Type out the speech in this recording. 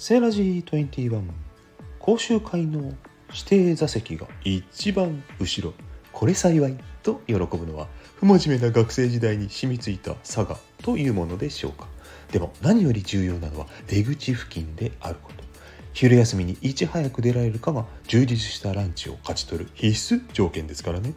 セーラジー21講習会の指定座席が一番後ろ。これ幸いと喜ぶのは不真面目な学生時代に染みついた佐賀というものでしょうか。でも何より重要なのは出口付近であること。昼休みにいち早く出られるかが充実したランチを勝ち取る必須条件ですからね。